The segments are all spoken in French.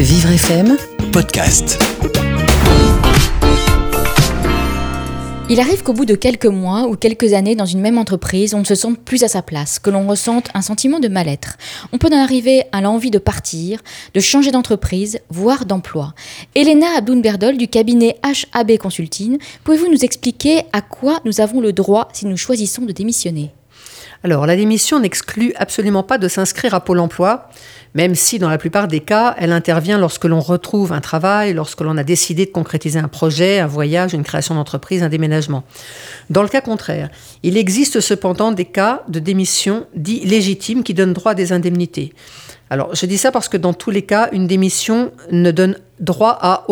Vivre FM podcast. Il arrive qu'au bout de quelques mois ou quelques années dans une même entreprise, on ne se sente plus à sa place, que l'on ressente un sentiment de mal-être. On peut en arriver à l'envie de partir, de changer d'entreprise, voire d'emploi. Elena Abdoun-Berdol du cabinet HAB Consulting, pouvez-vous nous expliquer à quoi nous avons le droit si nous choisissons de démissionner? Alors, la démission n'exclut absolument pas de s'inscrire à Pôle emploi, même si dans la plupart des cas, elle intervient lorsque l'on retrouve un travail, lorsque l'on a décidé de concrétiser un projet, un voyage, une création d'entreprise, un déménagement. Dans le cas contraire, il existe cependant des cas de démission dits légitimes qui donnent droit à des indemnités. Alors, je dis ça parce que dans tous les cas, une démission ne donne droit à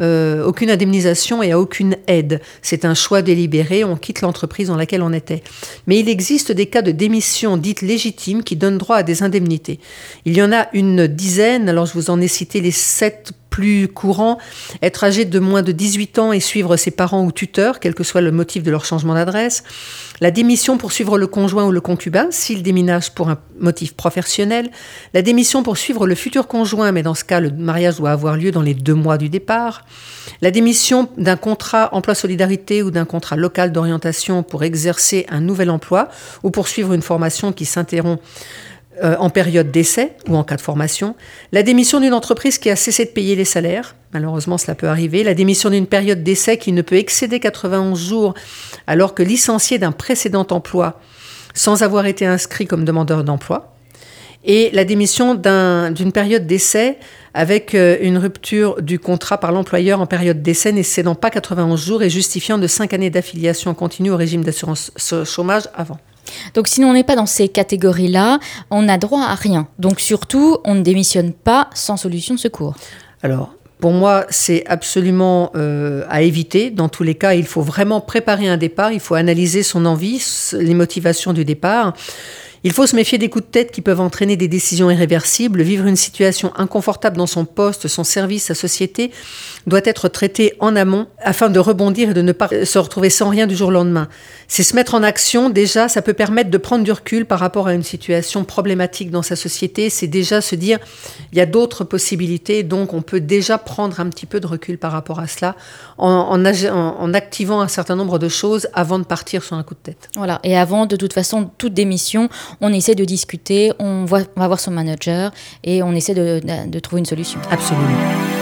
euh, aucune indemnisation et à aucune aide. C'est un choix délibéré, on quitte l'entreprise dans laquelle on était. Mais il existe des cas de démission dites légitimes qui donnent droit à des indemnités. Il y en a une dizaine, alors je vous en ai cité les sept plus courant, être âgé de moins de 18 ans et suivre ses parents ou tuteurs, quel que soit le motif de leur changement d'adresse, la démission pour suivre le conjoint ou le concubin, s'il déménage pour un motif professionnel, la démission pour suivre le futur conjoint, mais dans ce cas, le mariage doit avoir lieu dans les deux mois du départ, la démission d'un contrat emploi-solidarité ou d'un contrat local d'orientation pour exercer un nouvel emploi ou pour suivre une formation qui s'interrompt euh, en période d'essai ou en cas de formation, la démission d'une entreprise qui a cessé de payer les salaires, malheureusement cela peut arriver, la démission d'une période d'essai qui ne peut excéder 91 jours alors que licencié d'un précédent emploi sans avoir été inscrit comme demandeur d'emploi, et la démission d'une période d'essai avec euh, une rupture du contrat par l'employeur en période d'essai n'excédant pas 91 jours et justifiant de 5 années d'affiliation continue au régime d'assurance chômage avant. Donc si on n'est pas dans ces catégories-là, on n'a droit à rien. Donc surtout, on ne démissionne pas sans solution de secours. Alors, pour moi, c'est absolument euh, à éviter. Dans tous les cas, il faut vraiment préparer un départ, il faut analyser son envie, les motivations du départ. Il faut se méfier des coups de tête qui peuvent entraîner des décisions irréversibles. Vivre une situation inconfortable dans son poste, son service, sa société doit être traité en amont afin de rebondir et de ne pas se retrouver sans rien du jour au lendemain. C'est se mettre en action, déjà, ça peut permettre de prendre du recul par rapport à une situation problématique dans sa société. C'est déjà se dire, il y a d'autres possibilités, donc on peut déjà prendre un petit peu de recul par rapport à cela en, activant un certain nombre de choses avant de partir sur un coup de tête. Voilà, et avant, de toute façon, toute démission, on essaie de discuter, on, va voir son manager et on essaie de trouver une solution. Absolument.